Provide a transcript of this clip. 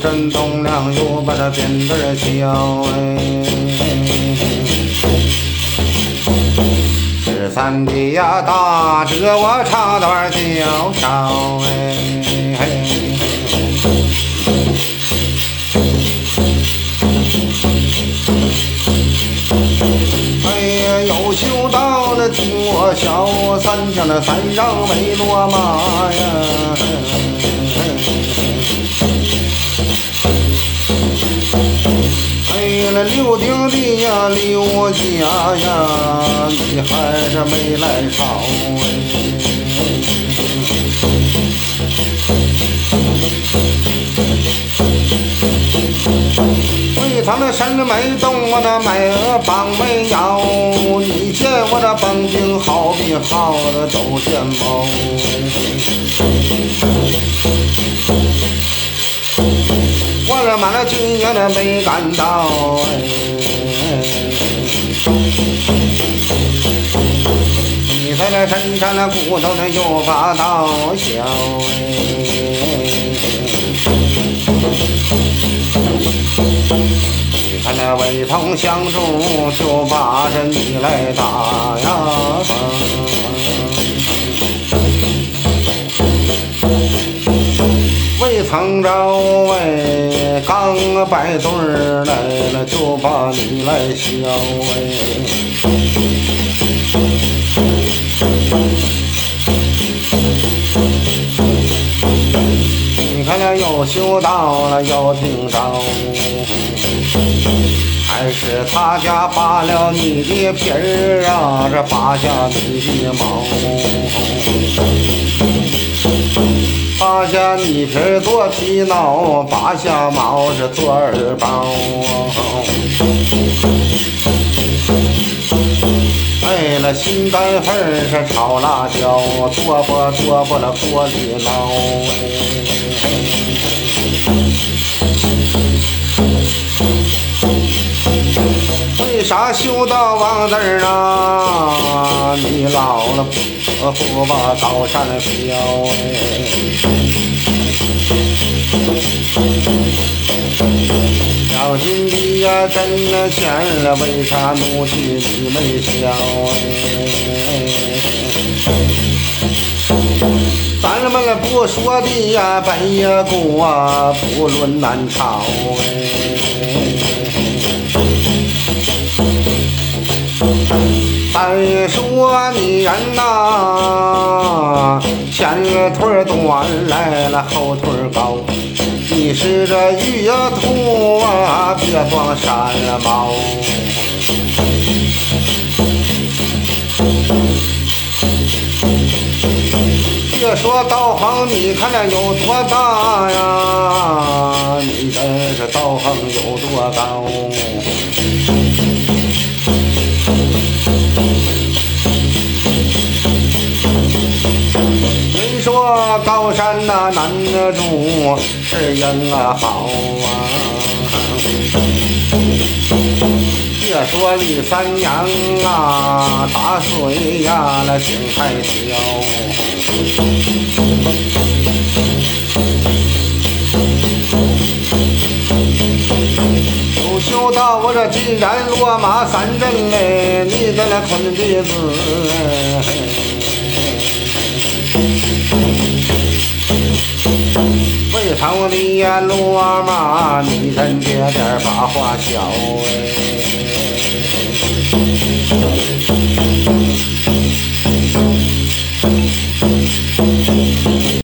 呀，都震动了，又把它变得小哎。十三弟呀，大这我插段叫烧哎。有修道的听我笑，三江的山上没落马呀。刘丁的呀，刘家呀，你还是没来朝哎。他那山没动，我那麦棒没摇。你见我这蹦兵好比好的都见猫。满了军也那没赶到。你在那身上那骨头那又发到小。看那魏同相助，就把这你来打呀！未曾着哎，刚摆对儿来了，就把你来笑哎！你看那又修到了，又听着。还是他家扒了你的皮儿啊，这扒下你的毛，扒下你皮做皮袄，扒下毛是做耳包。为了心肝肺是炒辣椒，剁吧剁吧了锅里捞。为啥修道王字儿啊？你老了不不把高山飘哎？小金的呀，挣了钱了，为啥怒气你没消哎？咱们不说的呀，本也过，不论南朝哎。你说你人呐，前腿短来了，后腿高。你是这玉兔啊，别装山猫。别说道行，你看那有多大呀？你这是道行有多高？人说高山呐难得住，是因啊好啊。别说李三娘啊，打水呀那井太小。我这既然落马三阵哎，你在那坤鼻子。为朝的呀落马，你真别点把话小哎。